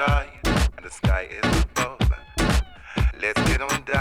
stars, and the sky is above. Let's get on down.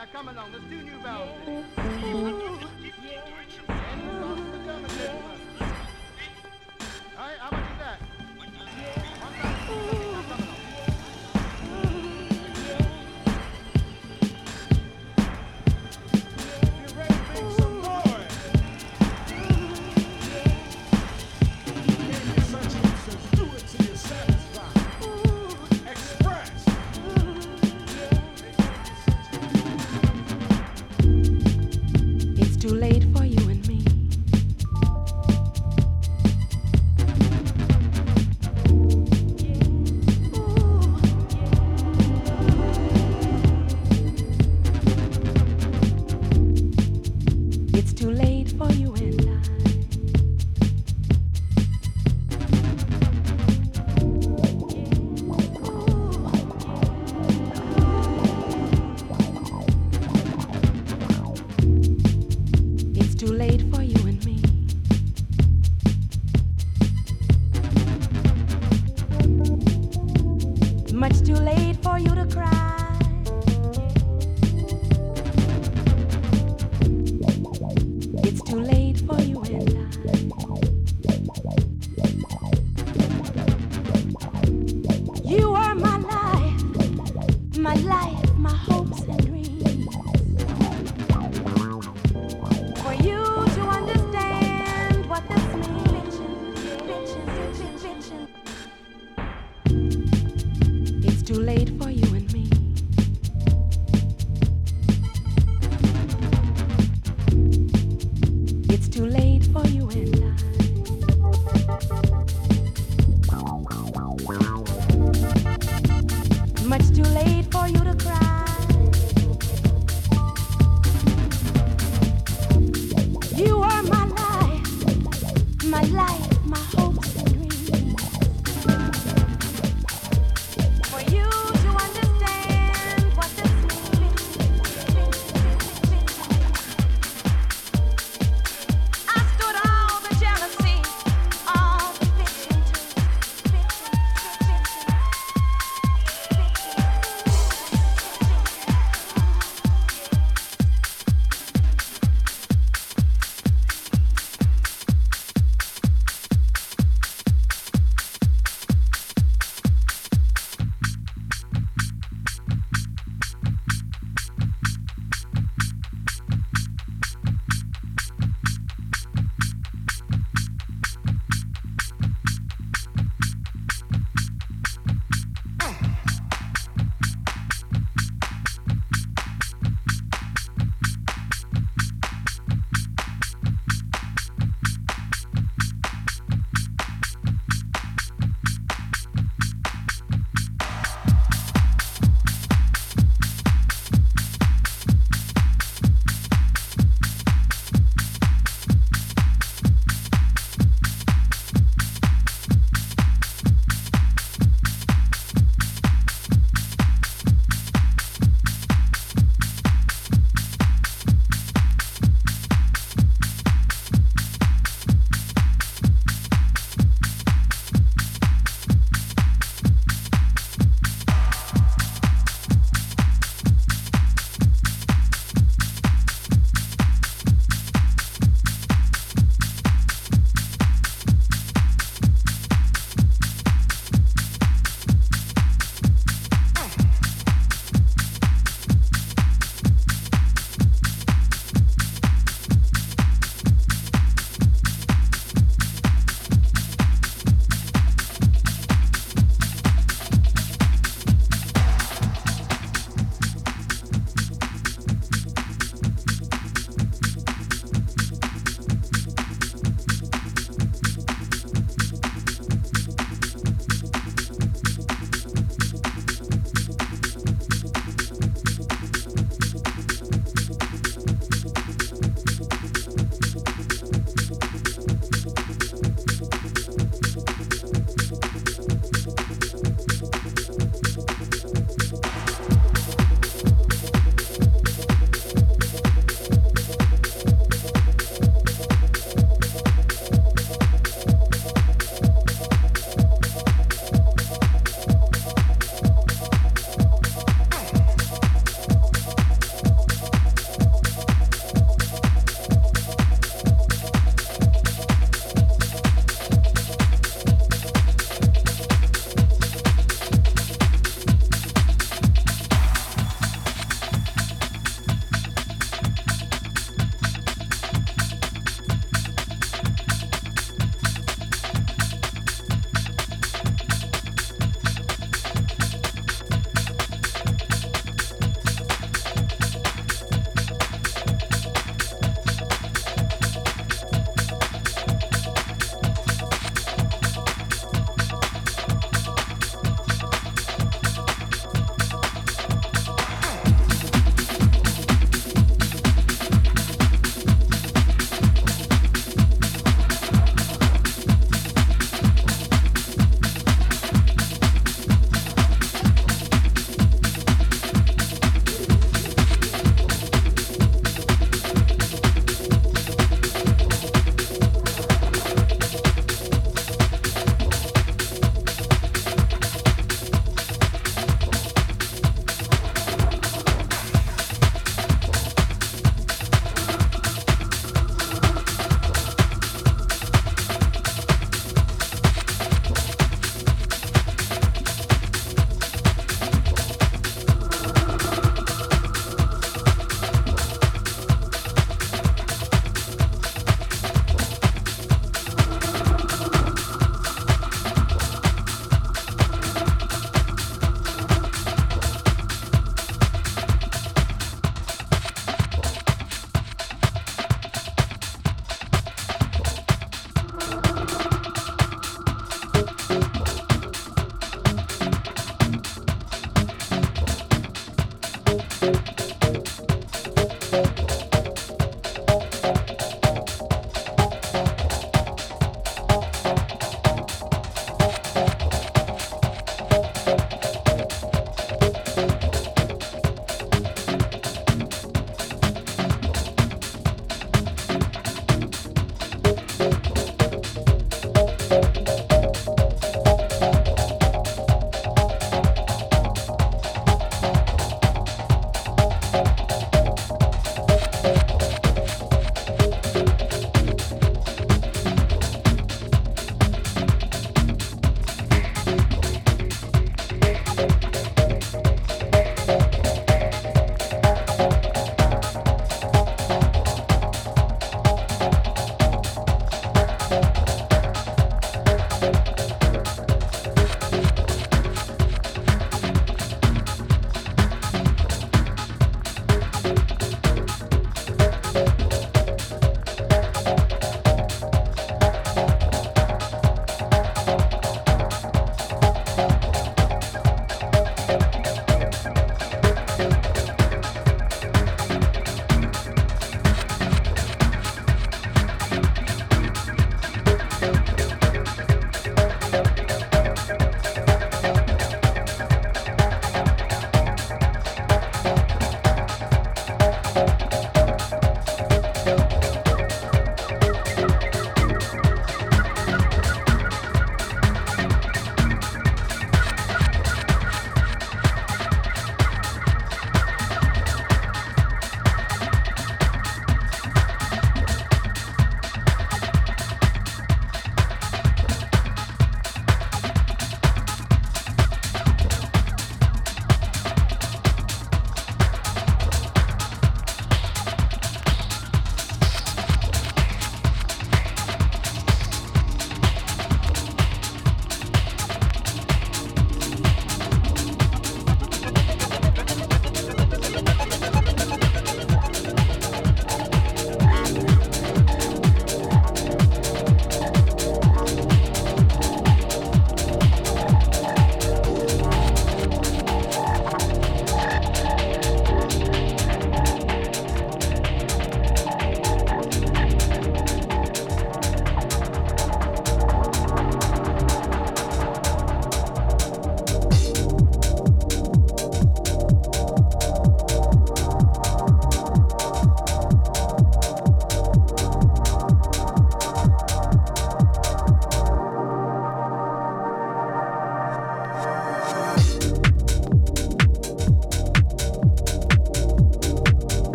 Now, come along.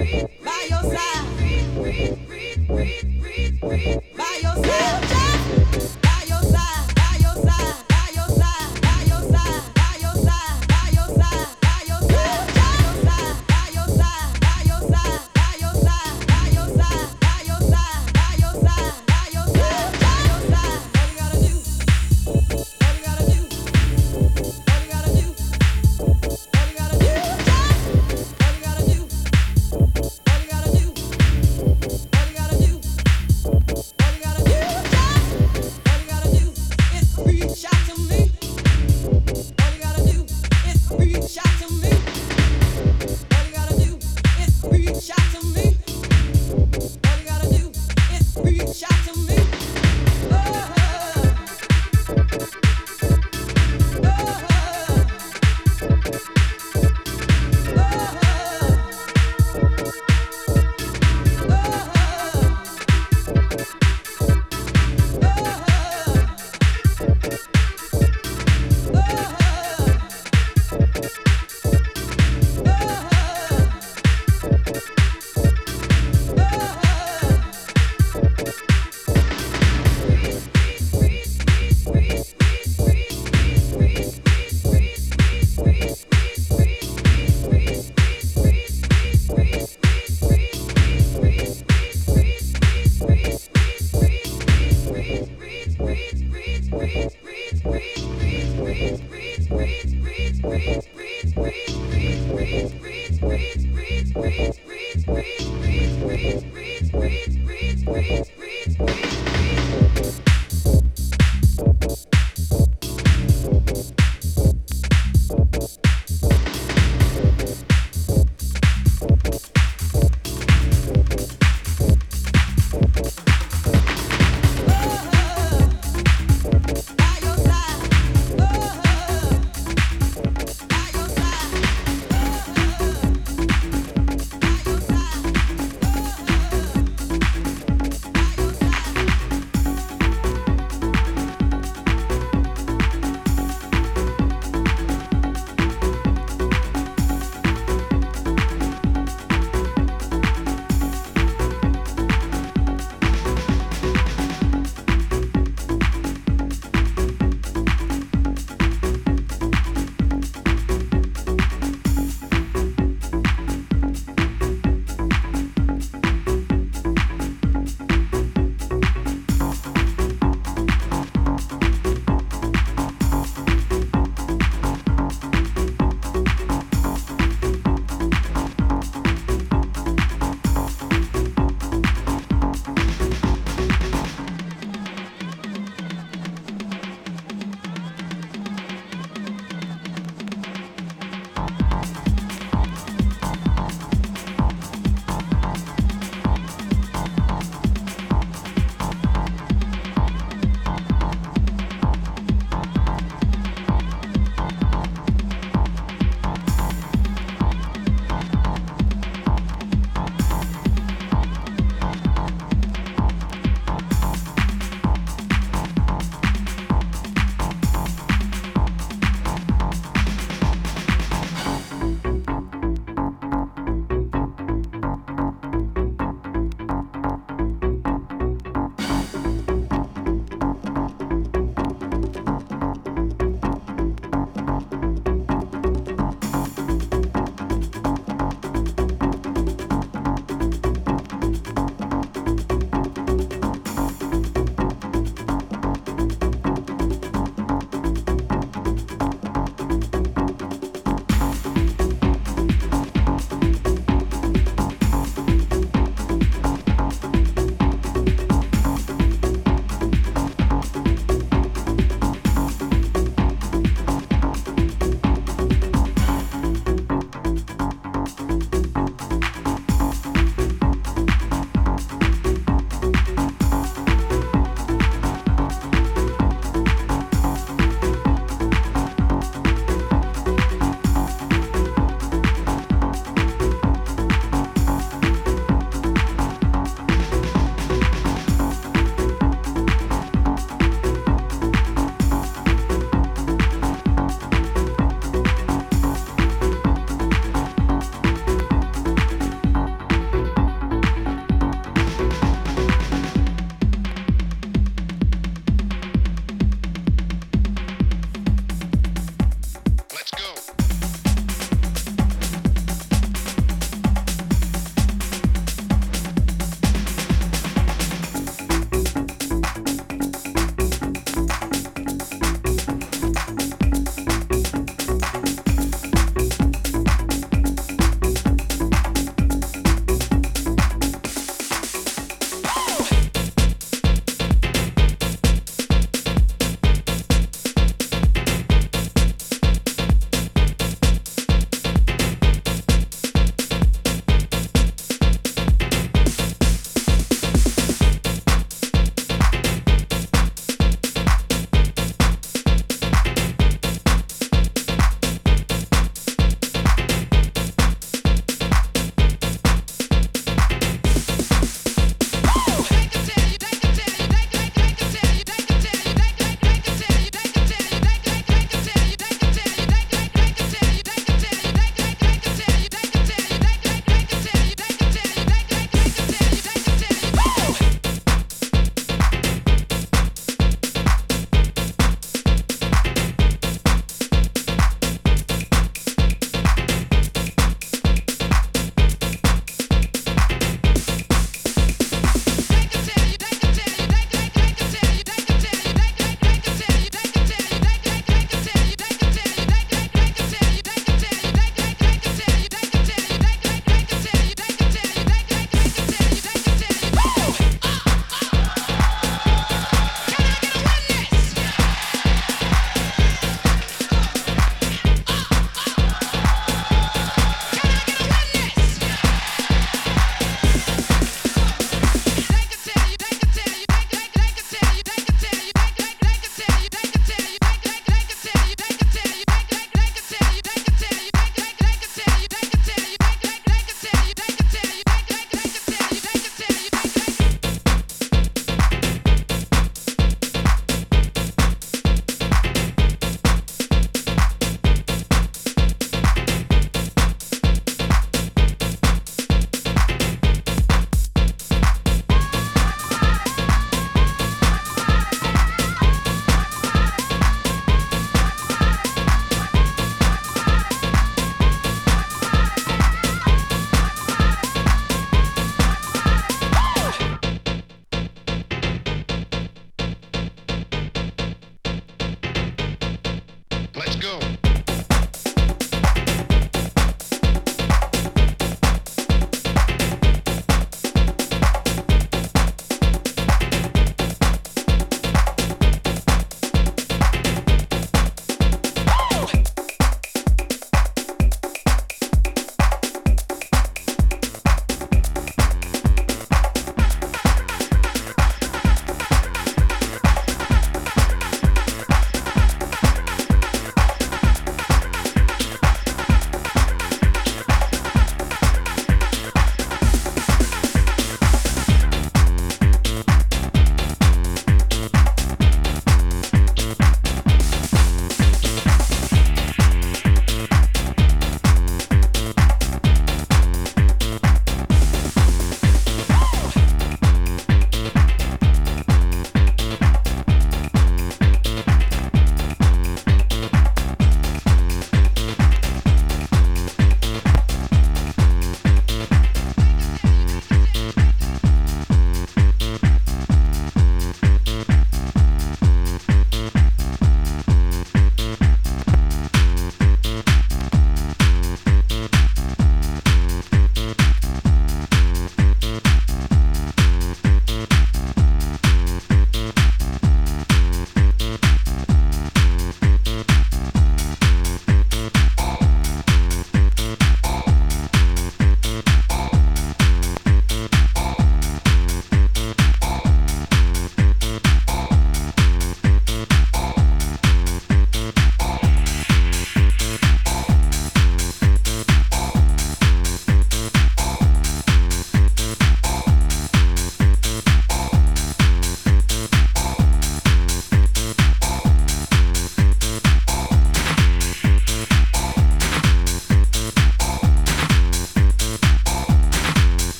by your side.